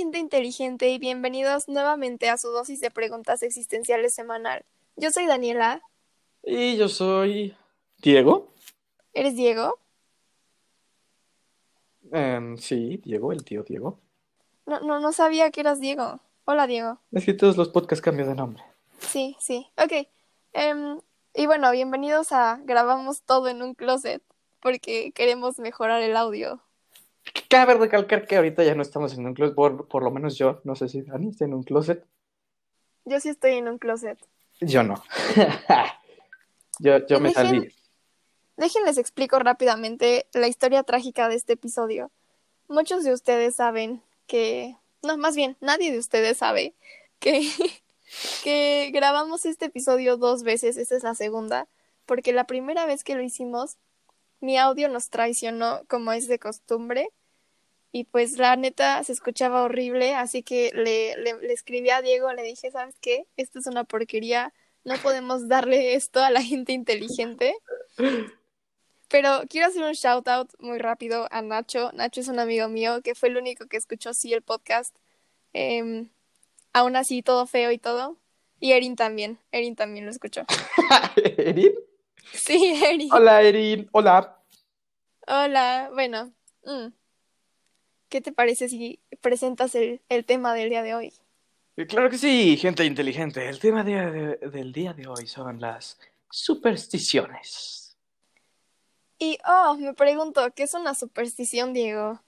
gente inteligente y bienvenidos nuevamente a su dosis de preguntas existenciales semanal. Yo soy Daniela. Y yo soy Diego. ¿Eres Diego? Em, sí, Diego, el tío Diego. No, no, no sabía que eras Diego. Hola, Diego. Es que todos los podcasts cambian de nombre. Sí, sí. Ok. Em, y bueno, bienvenidos a Grabamos todo en un closet porque queremos mejorar el audio. Cabe recalcar que ahorita ya no estamos en un closet, por, por lo menos yo, no sé si Dani está en un closet. Yo sí estoy en un closet. Yo no. yo yo me salí. Déjenles explico rápidamente la historia trágica de este episodio. Muchos de ustedes saben que, no, más bien, nadie de ustedes sabe que, que grabamos este episodio dos veces, esta es la segunda, porque la primera vez que lo hicimos, mi audio nos traicionó como es de costumbre y pues la neta se escuchaba horrible, así que le, le, le escribí a Diego, le dije, ¿sabes qué? Esto es una porquería, no podemos darle esto a la gente inteligente. Pero quiero hacer un shout out muy rápido a Nacho. Nacho es un amigo mío que fue el único que escuchó sí el podcast. Em, aún así, todo feo y todo. Y Erin también. Erin también lo escuchó. ¿Erin? Sí, Erin. Hola, Erin. Hola. Hola. Bueno. mm. ¿Qué te parece si presentas el, el tema del día de hoy? Eh, Claro que sí, gente inteligente. El tema de- de- del día de hoy son las supersticiones. Y, oh, me pregunto, ¿qué es una superstición, Diego?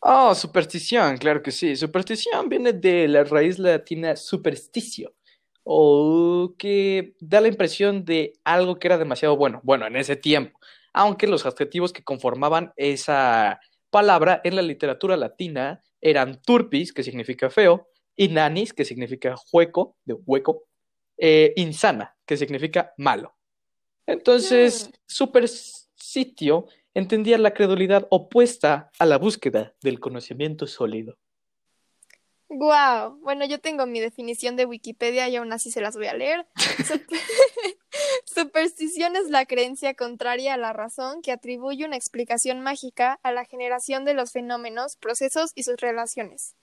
Oh, superstición, claro que sí. Superstición viene de la raíz latina supersticio, o que da la impresión de algo que era demasiado bueno, bueno, en ese tiempo, aunque los adjetivos que conformaban esa palabra en la literatura latina eran turpis, que significa feo, y nanis, que significa hueco, de hueco, eh, insana, que significa malo. Entonces, supersitio entendía la credulidad opuesta a la búsqueda del conocimiento sólido. Wow, bueno, yo tengo mi definición de Wikipedia y aún así se las voy a leer. Sup- Superstición es la creencia contraria a la razón que atribuye una explicación mágica a la generación de los fenómenos, procesos y sus relaciones.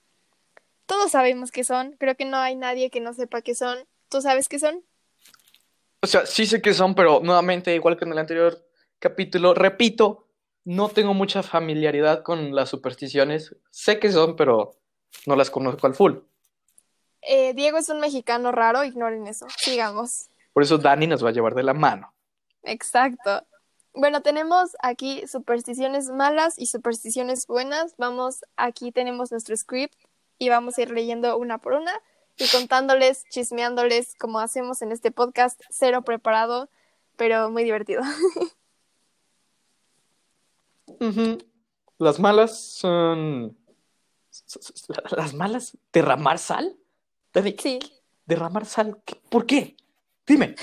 Todos sabemos qué son, creo que no hay nadie que no sepa qué son. ¿Tú sabes qué son? O sea, sí sé qué son, pero nuevamente, igual que en el anterior capítulo, repito, no tengo mucha familiaridad con las supersticiones. Sé qué son, pero no las conozco al full. Eh, Diego es un mexicano raro, ignoren eso. Sigamos. Por eso Dani nos va a llevar de la mano. Exacto. Bueno, tenemos aquí supersticiones malas y supersticiones buenas. Vamos, aquí tenemos nuestro script y vamos a ir leyendo una por una y contándoles, chismeándoles como hacemos en este podcast, cero preparado, pero muy divertido. Las malas son... ¿Las malas? ¿Derramar sal? Dani, Sí, ¿derramar sal? ¿Qué- ¿Por qué? Dime.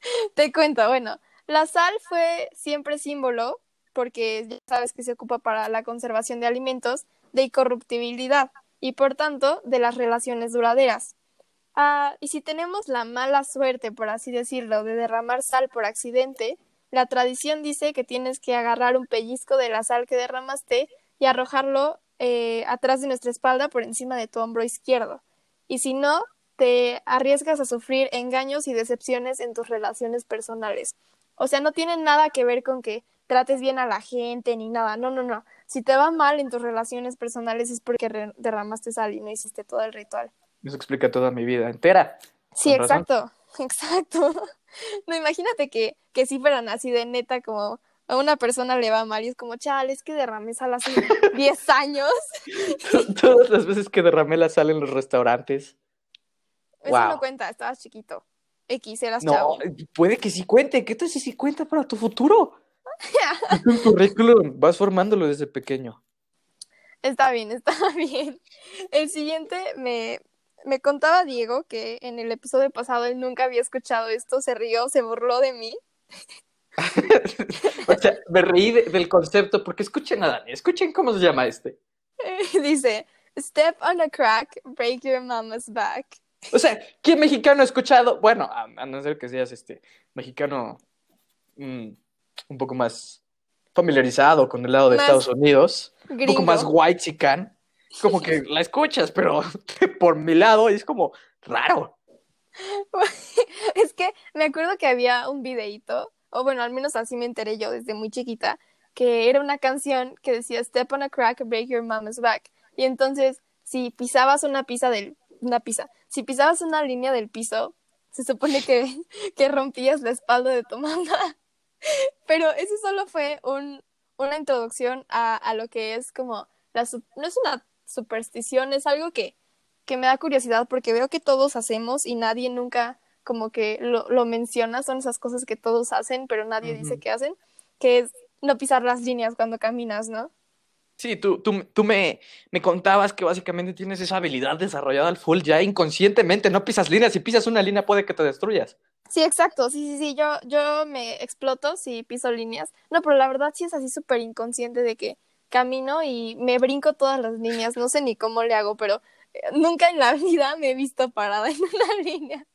te cuento. Bueno, la sal fue siempre símbolo, porque ya sabes que se ocupa para la conservación de alimentos, de incorruptibilidad y por tanto de las relaciones duraderas. Ah, y si tenemos la mala suerte, por así decirlo, de derramar sal por accidente, la tradición dice que tienes que agarrar un pellizco de la sal que derramaste y arrojarlo eh, atrás de nuestra espalda por encima de tu hombro izquierdo. Y si no, te arriesgas a sufrir engaños y decepciones en tus relaciones personales. O sea, no tiene nada que ver con que trates bien a la gente ni nada. No, no, no. Si te va mal en tus relaciones personales es porque derramaste sal y no hiciste todo el ritual. Eso explica toda mi vida entera. Sí, razón. exacto, exacto. No, imagínate que, que si fueran así de neta, como a una persona le va mal y es como, chale, es que derramé sal hace 10 años. Todas las veces que derramé la sal en los restaurantes. Eso Wow. no cuenta, estabas chiquito. X, eras No, chavo. puede que sí cuente. ¿Qué tal si sí cuenta para tu futuro? Es un currículum. Vas formándolo desde pequeño. Está bien, está bien. El siguiente me, me contaba Diego que en el episodio pasado él nunca había escuchado esto, se rió, se burló de mí. O sea, me reí de- del concepto porque escuchen a Dani. Escuchen cómo se llama este. Dice, step on a crack, break your mama's back. O sea, ¿qué mexicano ha escuchado? Bueno, a, a no ser que seas este mexicano mm, un poco más familiarizado con el lado de Más Estados Unidos, un poco más white chican. como que la escuchas, pero por mi lado es como raro. es que me acuerdo que había un videíto, o bueno, al menos así me enteré yo desde muy chiquita, que era una canción que decía Step on a crack, break your mama's back. Y entonces, si pisabas una pizza del, una pizza, si pisabas una línea del piso, se supone que, que rompías la espalda de tu mamá. Pero eso solo fue un, una introducción a, a lo que es como, no es una superstición, es algo que, que me da curiosidad porque veo que todos hacemos y nadie nunca como que lo, lo menciona, son esas cosas que todos hacen, pero nadie dice que hacen, que es no pisar las líneas cuando caminas, ¿no? Sí, tú, tú, tú me, me contabas que básicamente tienes esa habilidad desarrollada al full ya inconscientemente, no pisas líneas, si pisas una línea puede que te destruyas. Sí, exacto, sí, sí, sí, yo, yo me exploto si piso líneas. No, pero la verdad sí es así súper inconsciente de que camino y me brinco todas las líneas, no sé ni cómo le hago, pero eh, nunca en la vida me he visto parada en una línea.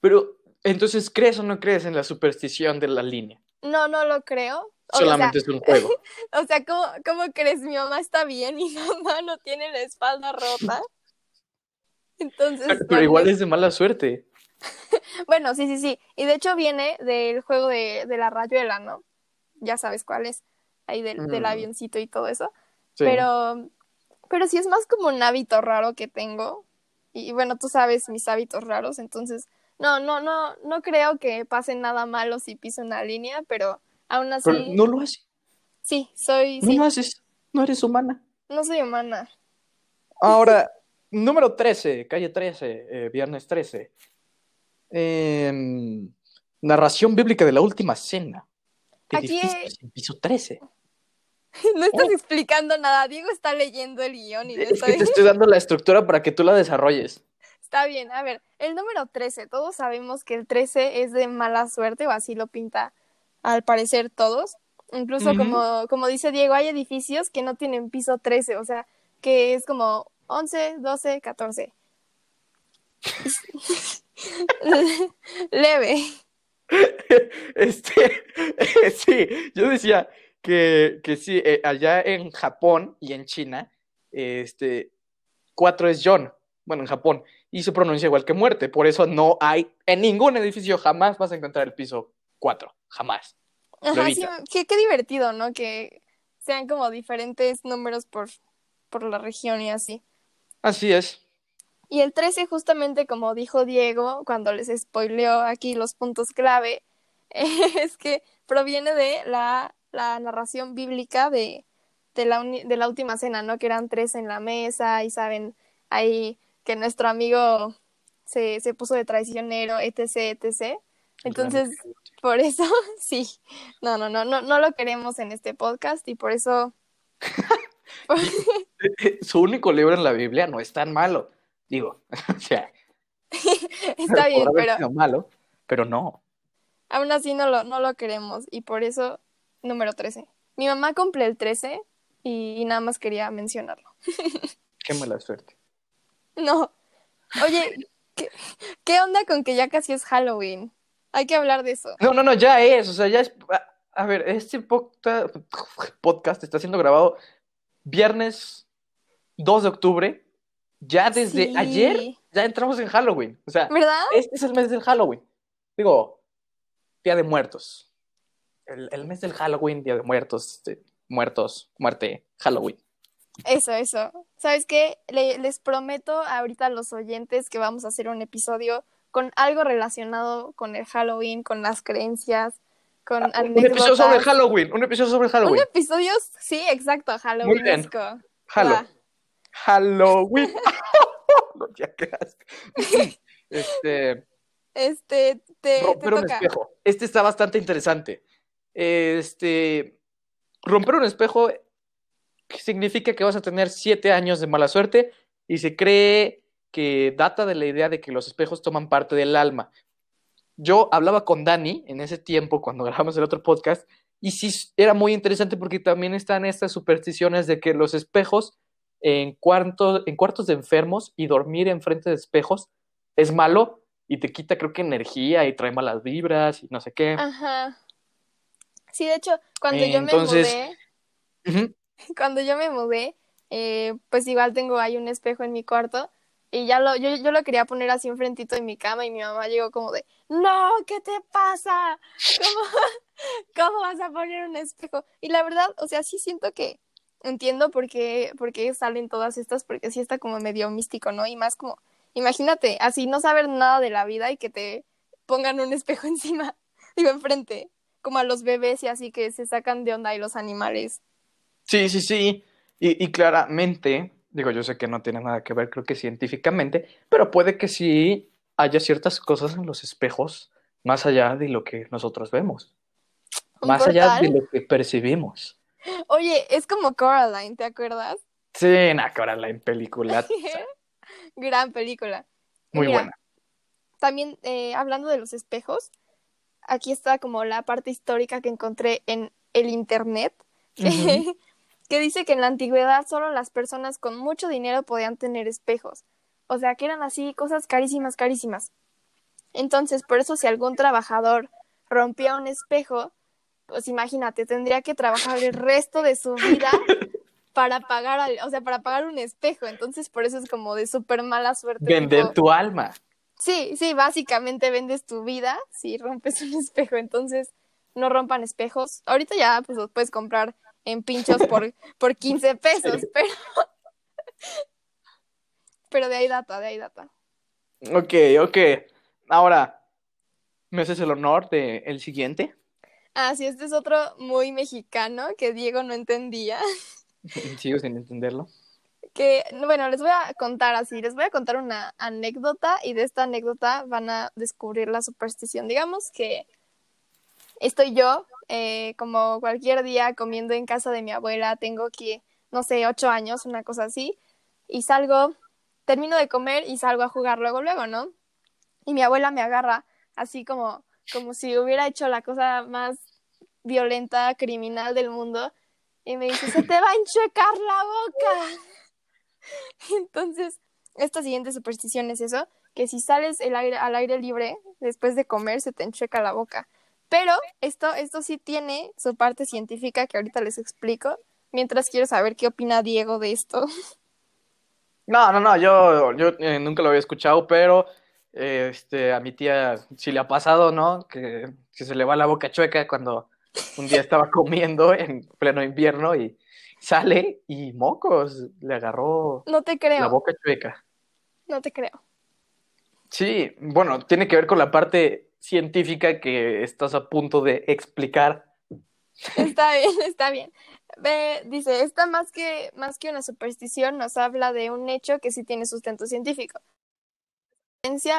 Pero, entonces, ¿crees o no crees en la superstición de la línea? No, no lo creo, Solamente o sea, es un juego. O sea, ¿cómo, ¿cómo, crees? Mi mamá está bien y mi mamá no tiene la espalda rota. Entonces. Pero, pero igual es de mala suerte. bueno, sí, sí, sí. Y de hecho viene del juego de, de la rayuela, ¿no? Ya sabes cuál es. Ahí del, mm. del avioncito y todo eso. Sí. Pero. Pero sí es más como un hábito raro que tengo. Y, y bueno, tú sabes mis hábitos raros, entonces. No, no, no, no creo que pase nada malo si piso una línea, pero Aún así. Pero no lo hace. Sí, soy. No sí. lo haces. No eres humana. No soy humana. Ahora, número 13, calle 13, eh, viernes 13. Eh, narración bíblica de la última cena. Aquí. En piso 13. No estás oh. explicando nada. Diego está leyendo el guion y no es estoy... que te estoy dando la estructura para que tú la desarrolles. Está bien, a ver, el número 13, todos sabemos que el 13 es de mala suerte o así lo pinta al parecer todos. Incluso uh -huh. como, como dice Diego, hay edificios que no tienen piso 13, o sea, que es como 11, 12, 14. Leve. Este, sí, yo decía que, que sí, eh, allá en Japón y en China, este, 4 es John, bueno, en Japón, y se pronuncia igual que muerte, por eso no hay, en ningún edificio jamás vas a encontrar el piso 4, jamás. Ajá, sí, qué, qué, divertido, ¿no? Que sean como diferentes números por, por la región y así. Así es. Y el 13, justamente como dijo Diego, cuando les spoileó aquí los puntos clave, es que proviene de la, la narración bíblica de, de, la de la última cena, ¿no? Que eran tres en la mesa y saben ahí que nuestro amigo se, se puso de traicionero, etc., etc. Entonces, por eso, sí, no, no, no, no, no lo queremos en este podcast y por eso... Su único libro en la Biblia no es tan malo, digo, o sea... Está bien, pero... Sido malo, pero no. Aún así no lo, no lo queremos y por eso, número 13. Mi mamá cumple el 13 y, y nada más quería mencionarlo. Qué mala suerte. No. Oye, ¿qué, ¿qué onda con que ya casi es Halloween? Hay que hablar de eso. No, no, no, ya es, o sea, ya es. A ver, este podcast está siendo grabado viernes 2 de octubre. Ya desde sí. ayer ya entramos en Halloween. O sea, ¿verdad? Este es el mes del Halloween. Digo, Día de Muertos. El, el mes del Halloween, Día de Muertos, de muertos, muerte, Halloween. Eso, eso. ¿Sabes qué? Le, les prometo ahorita a los oyentes que vamos a hacer un episodio con algo relacionado con el Halloween, con las creencias, con ah, Un episodio sobre Halloween, un episodio sobre Halloween. Un episodio, sí, exacto, Halloween. Muy bien. Halo. Halloween. no, ya. Este. Este, te, romper te un espejo. Este está bastante interesante. Este. Romper un espejo significa que vas a tener siete años de mala suerte y se cree que data de la idea de que los espejos toman parte del alma. Yo hablaba con Dani en ese tiempo, cuando grabamos el otro podcast, y sí era muy interesante porque también están estas supersticiones de que los espejos en, cuarto, en cuartos de enfermos y dormir enfrente de espejos es malo y te quita, creo que, energía y trae malas vibras y no sé qué. Ajá. Sí, de hecho, cuando Eh, yo entonces- me mudé, Ujú. cuando yo me mudé, eh, pues igual tengo ahí un espejo en mi cuarto y ya lo, yo, yo lo quería poner así enfrentito de mi cama y mi mamá llegó como de, no, ¿qué te pasa? ¿Cómo, ¿Cómo vas a poner un espejo? Y la verdad, o sea, sí siento que entiendo por qué, por qué salen todas estas, porque sí está como medio místico, ¿no? Y más como, imagínate, así no saber nada de la vida y que te pongan un espejo encima, digo, enfrente, como a los bebés y así que se sacan de onda y los animales. Sí, sí, sí. Y, y claramente, digo, yo sé que no tiene nada que ver, creo que científicamente, pero puede que sí haya ciertas cosas en los espejos más allá de lo que nosotros vemos, ¿Un más allá de lo que percibimos. Oye, es como Coraline, ¿te acuerdas? Sí, na, Coraline, película Gran película. Muy mira, buena. También eh, hablando de los espejos, aquí está como la parte histórica que encontré en el internet, Ujú. que dice que en la antigüedad solo las personas con mucho dinero podían tener espejos. O sea, que eran así cosas carísimas, carísimas. Entonces, por eso si algún trabajador rompía un espejo, pues imagínate, tendría que trabajar el resto de su vida para pagar, al- o sea, para pagar un espejo. Entonces, por eso es como de súper mala suerte. Vender tipo- tu alma. Sí, sí, básicamente vendes tu vida si rompes un espejo. Entonces, no rompan espejos. Ahorita ya pues los puedes comprar en pinchos por, por 15 pesos, pero pero de ahí data, de ahí data. Ok, ok. Ahora, ¿me haces el honor de el siguiente? Ah, sí, este es otro muy mexicano que Diego no entendía. Sigo sin entenderlo. Que, bueno, les voy a contar así, les voy a contar una anécdota y de esta anécdota van a descubrir la superstición. Digamos que estoy yo, eh, como cualquier día, comiendo en casa de mi abuela, tengo que, no sé, ocho años, una cosa así, y salgo, termino de comer y salgo a jugar luego, luego, ¿no? Y mi abuela me agarra así como, como si hubiera hecho la cosa más violenta, criminal del mundo, y me dice, se te va a enchecar la boca. Entonces, esta siguiente superstición es eso, que si sales el aire, al aire libre después de comer se te encheca la boca. Pero esto, esto sí tiene su parte científica que ahorita les explico, mientras quiero saber qué opina Diego de esto. No, no, no, yo, yo eh, nunca lo había escuchado, pero eh, este, a mi tía sí le ha pasado, ¿no? Que, que se le va la boca chueca cuando un día estaba comiendo en pleno invierno y sale y mocos, le agarró No te la creo, boca chueca. no te creo. Sí, bueno, tiene que ver con la parte científica que estás a punto de explicar. Está bien, está bien. Ve, dice, esta más que, más que una superstición nos habla de un hecho que sí tiene sustento científico.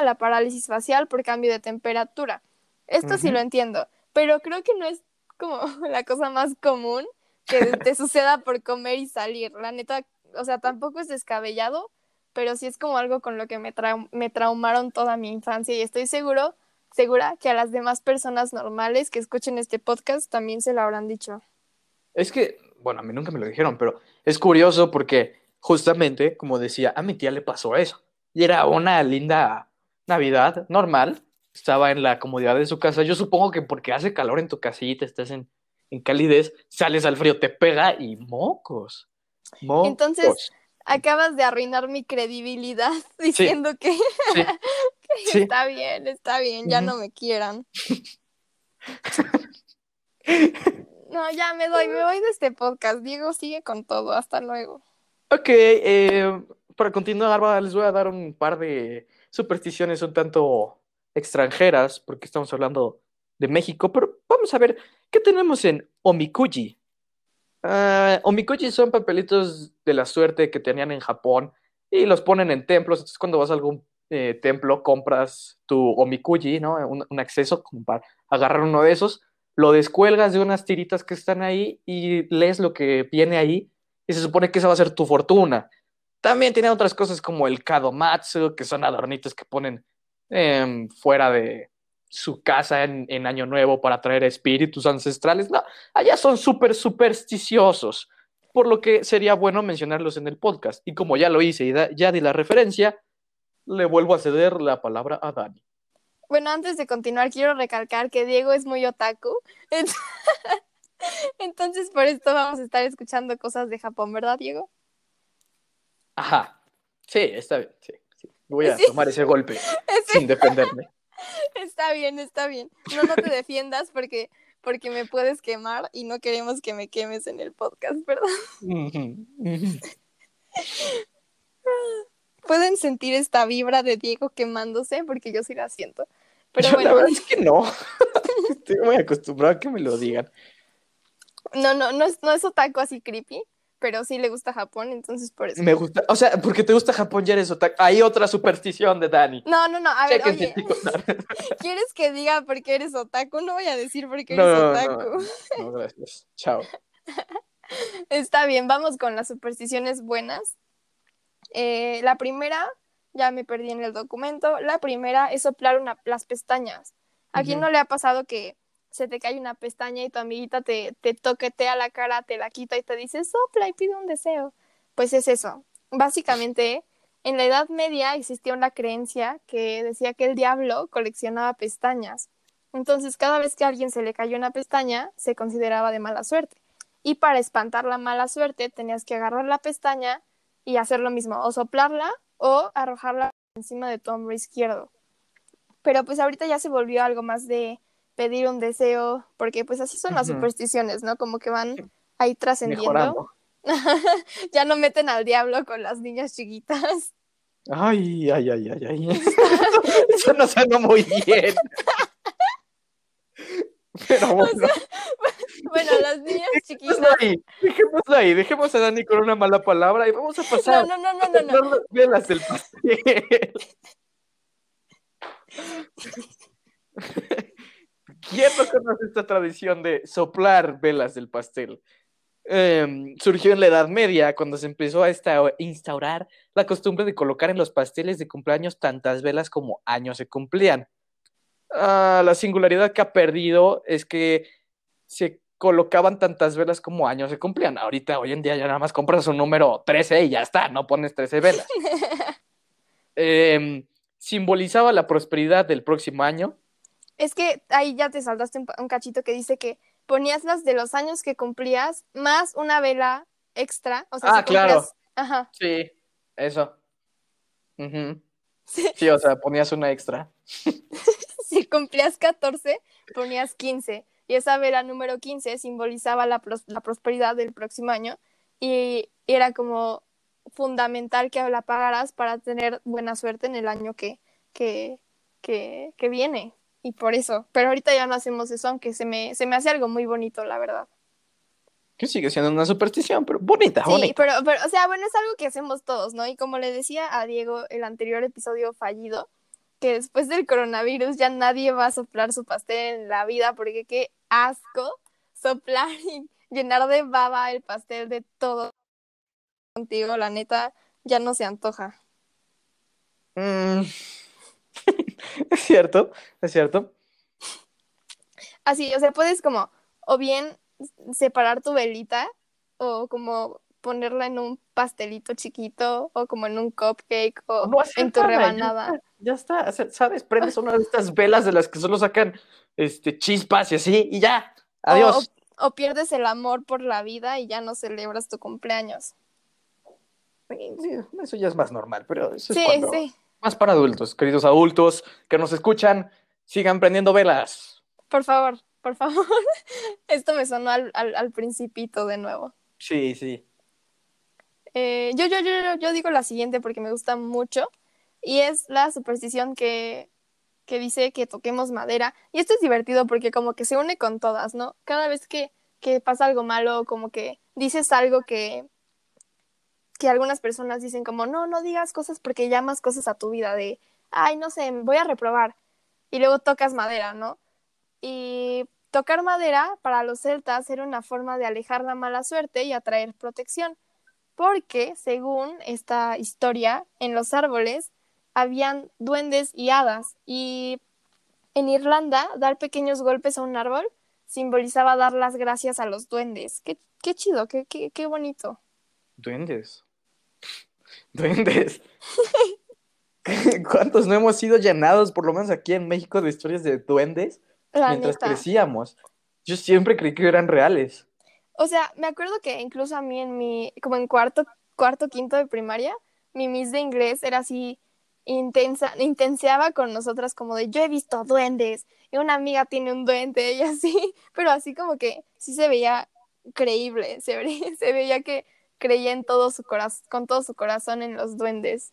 la parálisis facial por cambio de temperatura. Esto sí lo entiendo, pero creo que no es como la cosa más común que te suceda por comer y salir. La neta, o sea, tampoco es descabellado, pero sí es como algo con lo que me, trau- me traumaron toda mi infancia y estoy seguro, segura que a las demás personas normales que escuchen este podcast también se lo habrán dicho. Es que, bueno, a mí nunca me lo dijeron, pero es curioso porque justamente, como decía, a mi tía le pasó eso. Y era una linda Navidad normal. Estaba en la comodidad de su casa. Yo supongo que porque hace calor en tu casita, estás en, en calidez, sales al frío, te pega y mocos. Mocos. Entonces, Acabas de arruinar mi credibilidad diciendo que, sí, que sí. está bien, está bien, ya no me quieran. No, ya me doy, me voy de este podcast. Diego sigue con todo. Hasta luego. Ok, eh, para continuar, les voy a dar un par de supersticiones un tanto extranjeras, porque estamos hablando de México, pero vamos a ver qué tenemos en Omikuji. Omikuji son papelitos de la suerte que tenían en Japón y los ponen en templos. Entonces, cuando vas a algún eh, templo, compras tu omikuji, ¿no? Un, un acceso como para agarrar uno de esos, lo descuelgas de unas tiritas que están ahí y lees lo que viene ahí y se supone que esa va a ser tu fortuna. También tiene otras cosas como el kadomatsu, que son adornitos que ponen em, fuera de su casa en, en Año Nuevo para traer espíritus ancestrales. No, allá son súper supersticiosos, por lo que sería bueno mencionarlos en el podcast. Y como ya lo hice y da- ya di la referencia, le vuelvo a ceder la palabra a Dani. Bueno, antes de continuar, quiero recalcar que Diego es muy otaku. Ent- Entonces, por esto vamos a estar escuchando cosas de Japón, ¿verdad, Diego? Ajá. Sí, está bien. Sí, sí. Voy a Sí. tomar ese golpe sin defenderme. Está bien, está bien. No, no te defiendas porque, porque me puedes quemar y no queremos que me quemes en el podcast, ¿verdad? Pueden sentir esta vibra de Diego quemándose porque yo sí la siento. Pero Yo bueno, la verdad es que no. Estoy muy acostumbrado a que me lo digan. no, no, no es, no es otaku así creepy, pero sí le gusta Japón, entonces por eso. Me gusta, o sea, porque te gusta Japón, ya eres otaku. Hay otra superstición de Dani. No, no, no, a ver, oye. No, ¿quieres que diga por qué eres otaku? No voy a decir por qué No, eres no, otaku. no, gracias. Chao. Está bien, vamos con las supersticiones buenas. Eh, la primera, ya me perdí en el documento, la primera es soplar una, las pestañas. ¿A quién no le ha pasado que se te cae una pestaña y tu amiguita te, te toquetea la cara, te la quita y te dice sopla y pide un deseo? Pues es eso. Básicamente, en la Edad Media existía una creencia que decía que el diablo coleccionaba pestañas. Entonces, cada vez que a alguien se le cayó una pestaña, se consideraba de mala suerte. Y para espantar la mala suerte, tenías que agarrar la pestaña y hacer lo mismo, o soplarla o arrojarla encima de tu hombro izquierdo. Pero pues ahorita ya se volvió algo más de pedir un deseo, porque pues así son las supersticiones, ¿no? Como que van ahí trascendiendo. Ya no meten al diablo con las niñas chiquitas. Ay, ay, ay, ay, ay. Eso no suena muy bien. Pero bueno, Bueno, las niñas chiquitas. ahí, dejémoslo ahí, dejemos a Dani con una mala palabra y vamos a No, pasar no, no, no, no, no. las velas del pastel. ¿Quién no conoce esta tradición de soplar velas del pastel? Em, surgió en la Edad Media, cuando se empezó a instaurar la costumbre de colocar en los pasteles de cumpleaños tantas velas como años se cumplían. Ah, la singularidad que ha perdido es que se colocaban tantas velas como años se cumplían. Ahorita, hoy en día, ya nada más compras un número 13 y ya está, no pones 13 velas. Em, simbolizaba la prosperidad del próximo año. Es que ahí ya te saltaste un, un cachito que dice que ponías las de los años que cumplías más una vela extra. O sea, Ah, si claro. cumplías- Ajá. Sí, eso. Sí. Sí, o sea, ponías una extra. Si cumplías 14, ponías 15. Y esa vela número 15 simbolizaba la, pros- la prosperidad del próximo año. Y era como fundamental que la pagaras para tener buena suerte en el año que, que, que, que viene. Y por eso. Pero ahorita ya no hacemos eso, aunque se me, se me hace algo muy bonito, la verdad. Que sigue siendo una superstición, pero bonita, Sí, bonita. pero, pero, o sea, bueno, es algo que hacemos todos, ¿no? Y como le decía a Diego el anterior episodio fallido, que después del coronavirus ya nadie va a soplar su pastel en la vida, porque qué asco soplar y llenar de baba el pastel de todo contigo, la neta, ya no se antoja. Mm. es cierto, es cierto. Así, o sea, puedes como, o bien separar tu velita, o como ponerla en un pastelito chiquito, o como en un cupcake, o No en tu ya rebanada. está, Ya está, ¿sabes? Prendes una de estas velas de las que solo sacan este, chispas y así, y ya. Adiós. O, o pierdes el amor por la vida y ya no celebras tu cumpleaños. Eso ya es más normal, pero eso es Sí, cuando- sí. Más para adultos, queridos adultos que nos escuchan, sigan prendiendo velas. Por favor, por favor. Esto me sonó al, al, al principito de nuevo. Sí, sí. Eh, yo, yo, yo, yo, yo digo la siguiente porque me gusta mucho. Y es la superstición que, que dice que toquemos madera. Y esto es divertido porque como que se une con todas, ¿no? Cada vez que, que pasa algo malo, como que dices algo que, que algunas personas dicen como, no, no digas cosas porque llamas cosas a tu vida de, ay, no sé, voy a reprobar. Y luego tocas madera, ¿no? Y tocar madera para los celtas era una forma de alejar la mala suerte y atraer protección, porque según esta historia, en los árboles habían duendes y hadas y en Irlanda dar pequeños golpes a un árbol simbolizaba dar las gracias a los duendes. Qué, qué chido, qué, qué, qué bonito. Duendes. Duendes. ¿Cuántos no hemos sido llenados, por lo menos aquí en México, de historias de duendes La mientras neta. crecíamos? Yo siempre creí que eran reales. O sea, me acuerdo que incluso a mí en mi, como en cuarto, cuarto, quinto de primaria, mi Miss de inglés era así intensa, intenseaba con nosotras como de yo he visto duendes y una amiga tiene un duende y así, pero así como que sí se veía creíble, se, ve- se veía que creía en todo su corazón, con todo su corazón en los duendes.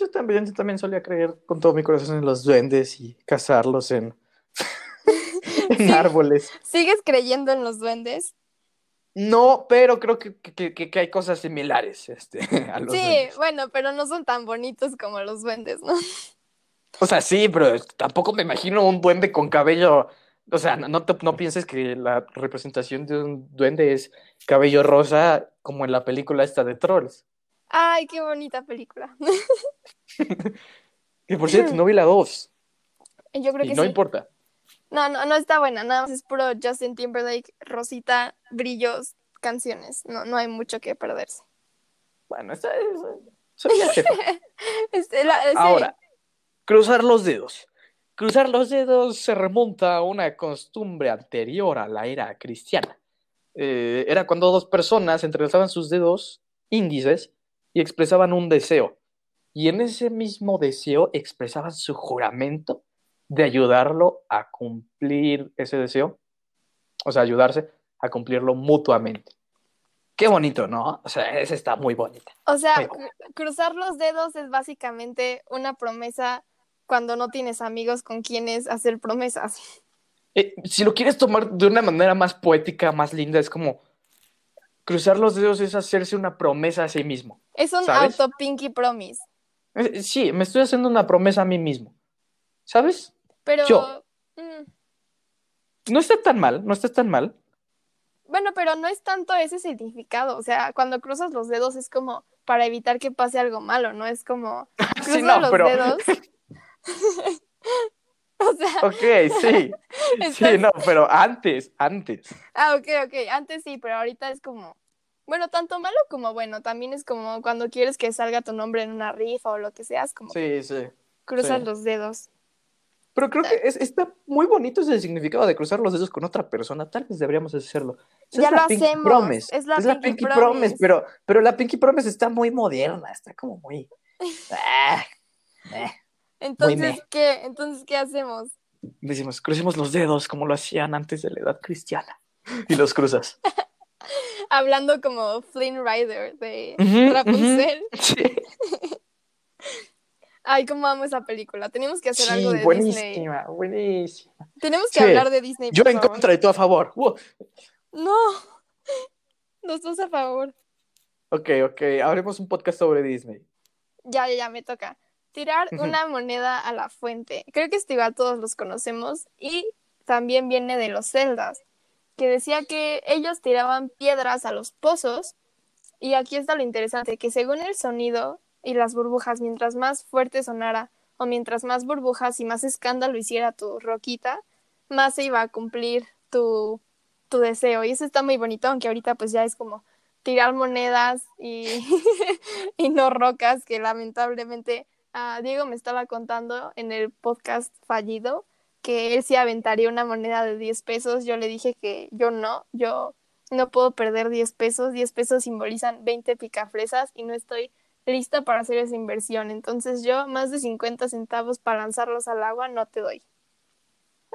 Yo también, yo también solía creer con todo mi corazón en los duendes y cazarlos en, en Sí. árboles. ¿Sigues creyendo en los duendes? No, pero creo que, que- que- que hay cosas similares este, a los Sí, duendes. bueno, pero no son tan bonitos como los duendes, ¿no? O sea, sí, pero tampoco me imagino un duende con cabello. O sea, no, te- no pienses que la representación de un duende es cabello rosa como en la película esta de Trolls. Ay, qué bonita película. Que por cierto, no vi la 2 Yo creo y que no sí. importa. No, no, no está buena, nada más es puro Justin Timberlake, Rosita, brillos, canciones. No, no hay mucho que perderse. Bueno, esta es. Ahora, cruzar los dedos. Cruzar los dedos se remonta a una costumbre anterior a la era cristiana. Eh, era cuando dos personas entrelazaban sus dedos índices y expresaban un deseo. Y en ese mismo deseo expresaban su juramento de ayudarlo a cumplir ese deseo. O sea, ayudarse a cumplirlo mutuamente. Qué bonito, ¿no? O sea, esa está muy bonita. O sea, Muy cruzar los dedos es básicamente una promesa cuando no tienes amigos con quienes hacer promesas. Eh, si lo quieres tomar de una manera más poética, más linda, es como cruzar los dedos es hacerse una promesa a sí mismo. Es un ¿Sabes? auto pinky promise. Eh, Sí, me estoy haciendo una promesa a mí mismo. ¿Sabes? Pero Yo. mm, No está tan mal, no está tan mal. bueno, pero no es tanto ese significado. O sea, cuando cruzas los dedos es como para evitar que pase algo malo, ¿no? Es como cruzo Sí, no, los pero- dedos. o sea, Ok, sí. Sí, no, pero antes, antes. Ah, ok, ok. Antes sí, pero ahorita es como. Bueno, tanto malo como bueno. También es como cuando quieres que salga tu nombre en una rifa o lo que sea, es como Sí, sí. cruzas sí. los dedos. Pero creo que es- está muy bonito ese significado de cruzar los dedos con otra persona. Tal vez deberíamos hacerlo. Esa Ya es la lo Pinky hacemos, Promise. es la es la Pinky Pinky Promise. Promise, pero, pero la Pinky Promise está muy moderna, está como muy... Ah, eh. Entonces. ¿qué? Entonces, ¿qué hacemos? Decimos, crucemos los dedos como lo hacían antes de la edad cristiana. Y los cruzas. Hablando como Flynn Rider de Rapunzel. Sí, Ay, cómo amo esa película. Tenemos que hacer sí, algo de Disney. buenísima, buenísima. Tenemos que Sí. hablar de Disney. Yo en favor. contra y tú a favor. Uh. No. Los dos a favor. Ok, ok, haremos un podcast sobre Disney. Ya, ya, ya, me toca. Tirar una moneda a la fuente. Creo que esto igual todos los conocemos. Y también viene de los celdas, que decía que ellos tiraban piedras a los pozos. Y aquí está lo interesante, que según el sonido y las burbujas, mientras más fuerte sonara, o mientras más burbujas y más escándalo hiciera tu roquita, más se iba a cumplir tu, tu deseo. Y eso está muy bonito, aunque ahorita pues ya es como tirar monedas y, y no rocas, que lamentablemente ah, Diego me estaba contando en el podcast fallido que él sí aventaría una moneda de 10 pesos. Yo le dije que yo no, yo no puedo perder 10 pesos. 10 pesos simbolizan 20 picafresas y no estoy lista para hacer esa inversión. Entonces yo más de 50 centavos para lanzarlos al agua no te doy.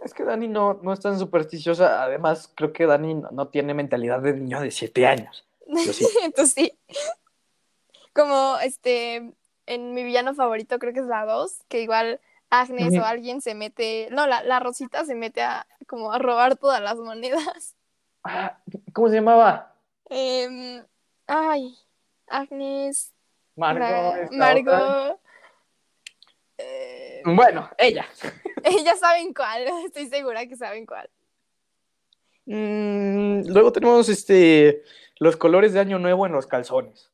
Es que Dani no, no es tan supersticiosa. Además, creo que Dani no, no tiene mentalidad de niño de 7 años. Yo sí. Entonces sí. Como este, en mi villano favorito creo que es la 2, que igual Agnes o alguien se mete, no, la, la Rosita se mete a como a robar todas las monedas. Ah, ¿Cómo se llamaba? Em, ay, Agnes, Margot. Margot. eh, Bueno, ella. ellas saben cuál, estoy segura que saben cuál. Mm, luego tenemos este los colores de Año Nuevo en los calzones.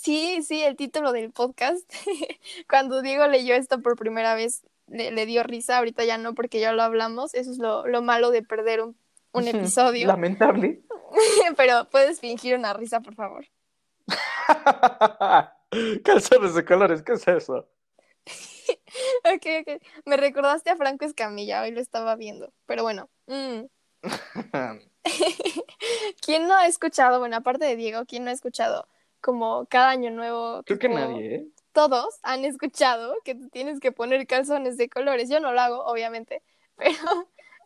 Sí, sí, el título del podcast. Cuando Diego leyó esto por primera vez, le, le dio risa, ahorita ya no porque ya lo hablamos, eso es lo, lo malo de perder un, un episodio, Lamentable. pero puedes fingir una risa, por favor. calzones de colores, ¿qué es eso? Ok, ok. Me recordaste a Franco Escamilla, hoy lo estaba viendo, pero bueno. mm. ¿Quién no ha escuchado, bueno, aparte de Diego, quién no ha escuchado como cada año nuevo. Creo que nadie, ¿eh? Todos han escuchado que tienes que poner calzones de colores. Yo no lo hago, obviamente, pero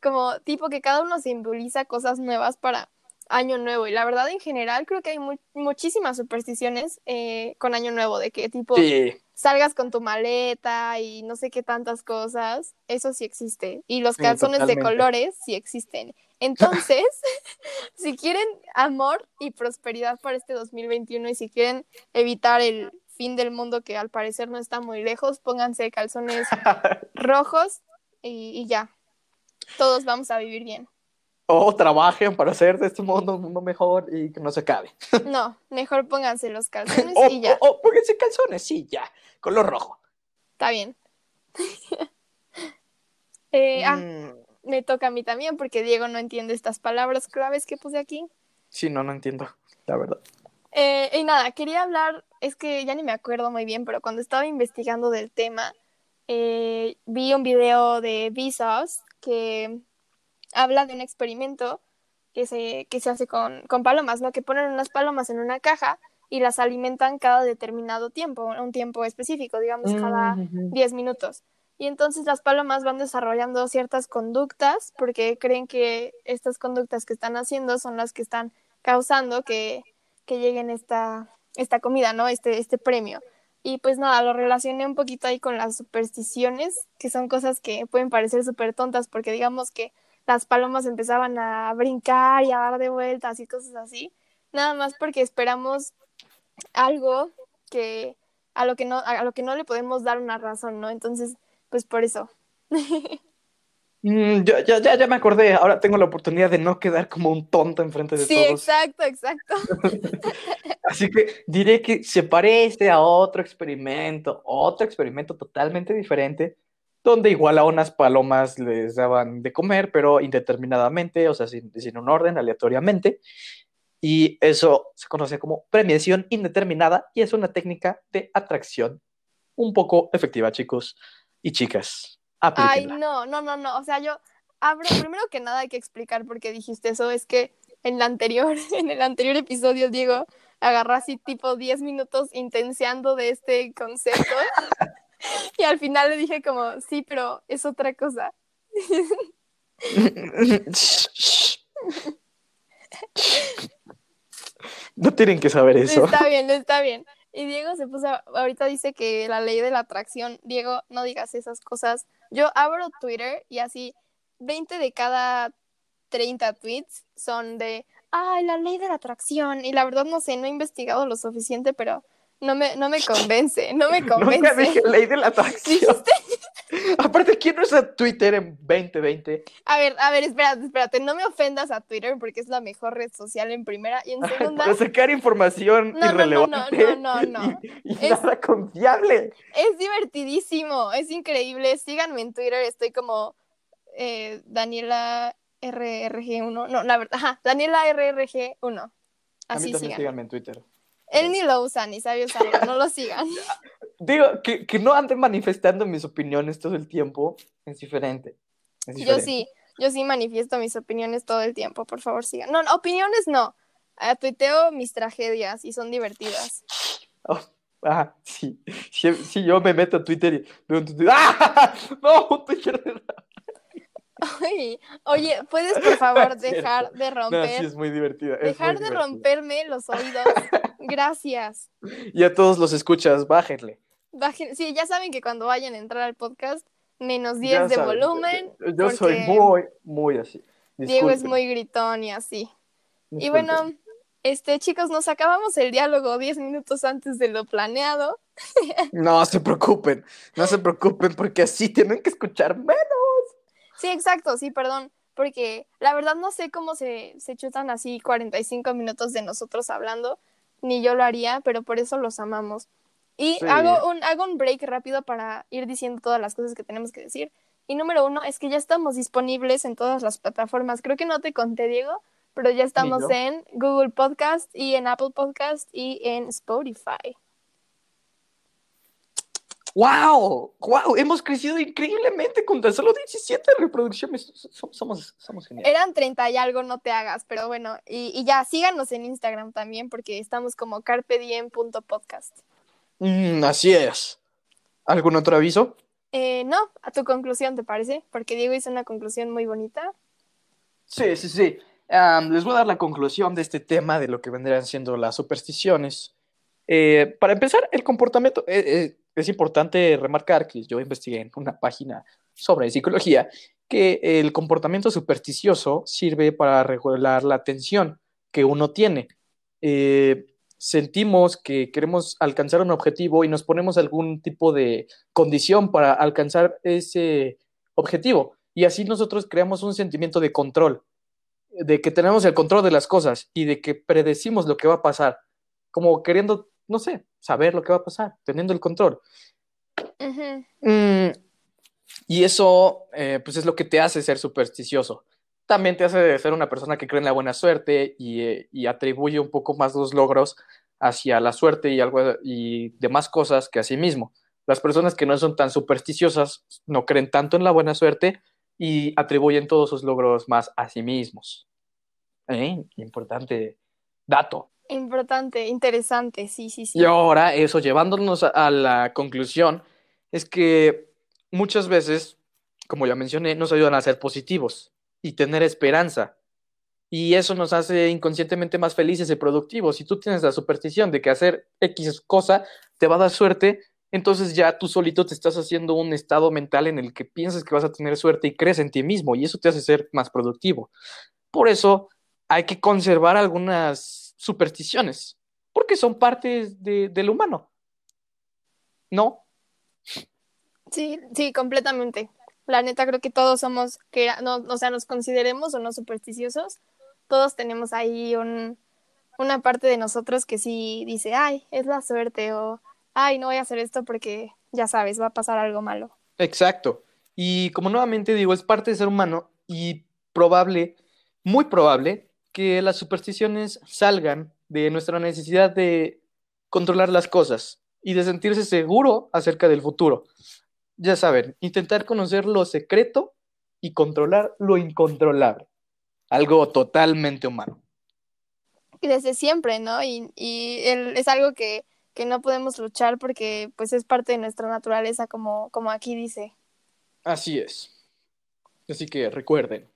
como tipo que cada uno simboliza cosas nuevas para Año Nuevo. Y la verdad, en general, creo que hay mu- muchísimas supersticiones eh, con Año Nuevo, de que tipo Sí. salgas con tu maleta y no sé qué tantas cosas. Eso sí existe. Y los Sí, calzones de colores sí existen. Entonces, si quieren amor y prosperidad para este 2021 y si quieren evitar el fin del mundo que al parecer no está muy lejos, pónganse calzones rojos y, y ya. Todos vamos a vivir bien. O trabajen para hacer de este mundo un mundo mejor y que no se acabe. No, mejor pónganse los calzones O, y ya. o, o pónganse calzones, sí, ya. Color rojo. Está bien. Eh, ah, Mm, me toca a mí también porque Diego no entiende estas palabras claves que puse aquí. sí, no, no entiendo, la verdad. Eh, y nada, quería hablar, es que ya ni me acuerdo muy bien, pero cuando estaba investigando del tema, eh, vi un video de Vsauce que habla de un experimento que se, que se hace con, con palomas, ¿no? Que ponen unas palomas en una caja y las alimentan cada determinado tiempo, un tiempo específico, digamos, cada Mm, 10 minutos. Y entonces las palomas van desarrollando ciertas conductas porque creen que estas conductas que están haciendo son las que están causando que, que lleguen esta, esta comida, ¿no? Este, este premio. Y pues nada, lo relacioné un poquito ahí con las supersticiones, que son cosas que pueden parecer súper tontas porque digamos que las palomas empezaban a brincar y a dar de vueltas y cosas así, nada más porque esperamos algo que a lo que no a lo que no le podemos dar una razón, ¿no? Entonces, pues por eso. Mm, yo- ya, ya, ya me acordé. Ahora tengo la oportunidad de no quedar como un tonto enfrente de Sí, todos. exacto, exacto. Así que diré que se parece a otro experimento, otro experimento totalmente diferente, donde igual a unas palomas les daban de comer, pero indeterminadamente, o sea, sin, sin un orden, aleatoriamente. Y eso se conoce como premiación indeterminada y es una técnica de atracción un poco efectiva, chicos y chicas. Ay, Aplíquenla. no, no, no, no. O sea, yo abro, primero que nada hay que explicar por qué dijiste eso. Es que en la anterior, en el anterior episodio, Diego agarró así tipo 10 minutos intenseando de este concepto. y al final le dije como, sí, pero es otra cosa. No tienen que saber eso. Está bien, está bien. Y Diego se puso, ahorita dice que la ley de la atracción, Diego, no digas esas cosas. Yo abro Twitter y así 20 de cada 30 tweets son de, ay, la ley de la atracción. Y la verdad no sé, no he investigado lo suficiente, pero no me, no me convence, no me Nunca convence. dije ley de la atracción. ¿Dijiste? Aparte, ¿quién no usa Twitter en 2020? A ver, a ver, espérate, espérate, no me ofendas a Twitter porque es la mejor red social en primera y en segunda. Para sacar información No, no, no, irrelevante no, no, no. y, y Es- nada confiable. Es divertidísimo, es increíble. Síganme en Twitter, estoy como eh, Daniela RRG1. No, la verdad, ajá, Daniela RRG1. A mí Así también sigan. síganme en Twitter. Él ni lo usa, ni sabe usarlo, no lo sigan. Digo, que, que no anden manifestando mis opiniones todo el tiempo es diferente. Es Yo diferente. sí, yo sí manifiesto mis opiniones todo el tiempo, por favor sigan. No, no, opiniones no. Ah, tuiteo mis tragedias y son divertidas. Oh, ah, sí. sí. sí, yo me meto a Twitter y. ¡Ah! No, Twitter oye, ¿puedes por favor dejar de No, romper, sí, es muy divertida. es muy dejar de romperme los oídos? Gracias. Y a todos los escuchas, bájenle. Bajen- sí, ya saben que cuando vayan a entrar al podcast, menos 10 Ya de saben, volumen. Yo, yo soy muy, muy así. Diego es muy gritón y así. Y bueno, este, chicos, nos acabamos el diálogo 10 minutos antes de lo planeado. No se preocupen, no se preocupen porque así tienen que escuchar menos. Sí, exacto, sí, perdón. Porque la verdad no sé cómo se, se chutan así 45 minutos de nosotros hablando, ni yo lo haría, pero por eso los amamos. Y Sí. hago, un, hago un break rápido para ir diciendo todas las cosas que tenemos que decir. Y número uno es que ya estamos disponibles en todas las plataformas. Creo que no te conté, Diego, pero ya estamos en Google Podcast y en Apple Podcast y en Spotify. ¡Wow! ¡Wow! Hemos crecido increíblemente con tan solo 17 reproducciones. Somos, somos, somos geniales. Eran 30 y algo, no te hagas, pero bueno. Y, y ya, síganos en Instagram también, porque estamos como carpediem.podcast. Mm, así es. ¿Algún otro aviso? Eh, no, a tu conclusión, ¿te parece? Porque Diego hizo una conclusión muy bonita. Sí, sí, sí. Am, les voy a dar la conclusión de este tema de lo que vendrían siendo las supersticiones. Eh, para empezar, el comportamiento, eh, es importante remarcar que yo investigué en una página sobre psicología que el comportamiento supersticioso sirve para regular la tensión que uno tiene. Eh, sentimos que queremos alcanzar un objetivo y nos ponemos algún tipo de condición para alcanzar ese objetivo. Y así nosotros creamos un sentimiento de control, de que tenemos el control de las cosas y de que predecimos lo que va a pasar, como queriendo, no sé, saber lo que va a pasar, teniendo el control. Mm, y eso, eh, pues es lo que te hace ser supersticioso. También te hace ser una persona que cree en la buena suerte y, eh, y atribuye un poco más los logros hacia la suerte y, algo, y demás cosas que a sí mismo. Las personas que no son tan supersticiosas no creen tanto en la buena suerte y atribuyen todos sus logros más a sí mismos. ¿Eh? Importante dato. Importante, interesante, sí, sí, sí. Y ahora, eso llevándonos a, a la conclusión, es que muchas veces, como ya mencioné, nos ayudan a ser positivos y tener esperanza. Y eso nos hace inconscientemente más felices y productivos. Si tú tienes la superstición de que hacer X cosa te va a dar suerte, entonces ya tú solito te estás haciendo un estado mental en el que piensas que vas a tener suerte y crees en ti mismo y eso te hace ser más productivo. Por eso hay que conservar algunas supersticiones, porque son partes de, del humano. ¿No? Sí, sí, completamente. La neta creo que todos somos, que no, o sea, nos consideremos o no supersticiosos, todos tenemos ahí un, una parte de nosotros que sí dice, ay, es la suerte o, ay, no voy a hacer esto porque ya sabes, va a pasar algo malo. Exacto. Y como nuevamente digo, es parte de ser humano y probable, muy probable, que las supersticiones salgan de nuestra necesidad de controlar las cosas y de sentirse seguro acerca del futuro. Ya saben, intentar conocer lo secreto y controlar lo incontrolable. Algo totalmente humano. Y desde siempre, ¿no? Y, y el- es algo que, que no podemos luchar porque pues es parte de nuestra naturaleza, como, como aquí dice. Así es. Así que recuerden,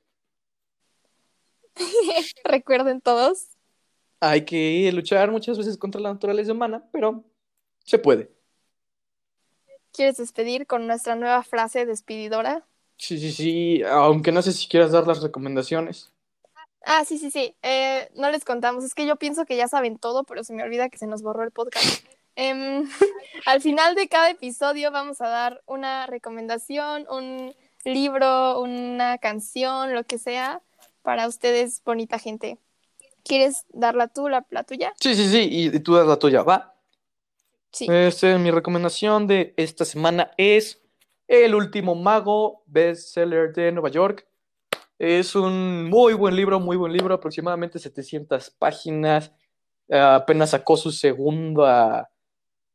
Recuerden todos. hay que luchar muchas veces contra la naturaleza humana, pero se puede. ¿Quieres despedir con nuestra nueva frase despididora? Sí, sí, sí, aunque no sé si quieras dar las recomendaciones. Ah, sí, sí, sí. Eh, no les contamos. Es que yo pienso que ya saben todo, pero se me olvida que se nos borró el podcast. Em, al final de cada episodio vamos a dar una recomendación, un libro, una canción, lo que sea, para ustedes, bonita gente. ¿Quieres darla tú, la, la tuya? Sí, sí, sí, y, y tú das la tuya, va. Sí. Este, mi recomendación de esta semana es El último mago, bestseller de Nueva York. Es un muy buen libro, muy buen libro, aproximadamente 700 páginas. Apenas sacó su segunda,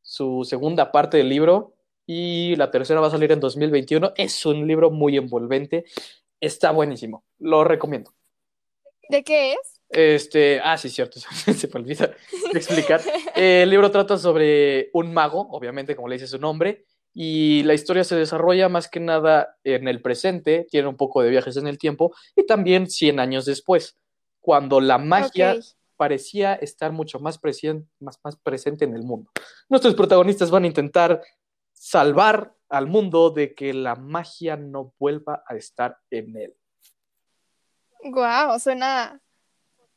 su segunda parte del libro y la tercera va a salir en 2021. Es un libro muy envolvente. Está buenísimo. Lo recomiendo. ¿De qué es? Este, ah, sí, cierto, se me olvida explicar. Eh, el libro trata sobre un mago, obviamente, como le dice su nombre, y la historia se desarrolla más que nada en el presente, tiene un poco de viajes en el tiempo, y también 100 años después, cuando la magia parecía estar mucho más, presien- más, más presente en el mundo. Nuestros protagonistas van a intentar salvar al mundo de que la magia no vuelva a estar en él. Guau, suena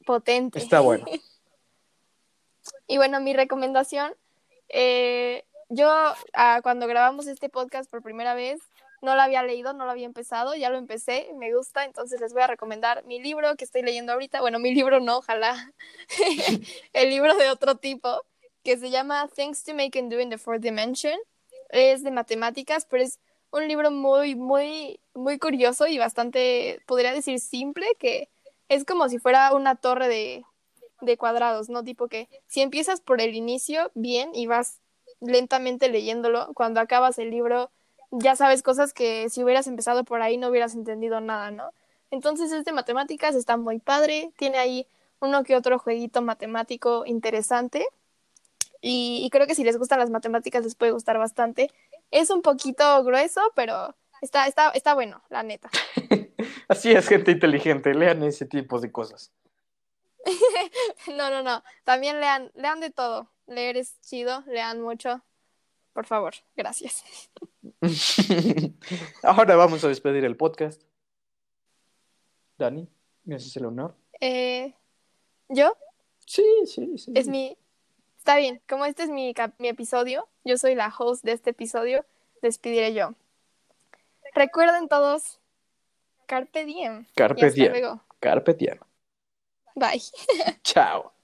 potente. Está bueno. Y bueno, mi recomendación, eh, yo ah, cuando grabamos este podcast por primera vez, no lo había leído, no lo había empezado, ya lo empecé, me gusta, entonces les voy a recomendar mi libro que estoy leyendo ahorita, bueno, mi libro no, ojalá, el libro de otro tipo, que se llama Things to Make and Do in the Fourth Dimension, es de matemáticas, pero es un libro muy, muy, muy curioso y bastante, podría decir, simple, que es como si fuera una torre de, de cuadrados, ¿no? Tipo que si empiezas por el inicio bien y vas lentamente leyéndolo. Cuando acabas el libro, ya sabes cosas que si hubieras empezado por ahí no hubieras entendido nada, ¿no? Entonces, este matemáticas está muy padre, tiene ahí uno que otro jueguito matemático interesante. Y, y creo que si les gustan las matemáticas les puede gustar bastante. Es un poquito grueso, pero está, está, está bueno, la neta. Así es, gente inteligente, lean ese tipo de cosas. no, no, no. También lean, lean de todo. Leer es chido, lean mucho. Por favor, gracias. Ahora vamos a despedir el podcast. Dani, ¿me haces el honor? Eh, ¿Yo? Sí, sí, sí. Es mi... Está bien, como este es mi, mi episodio, yo soy la host de este episodio, despediré yo. Recuerden todos, Carpe Diem. Carpe diem. luego. Carpe diem. Bye. Chao.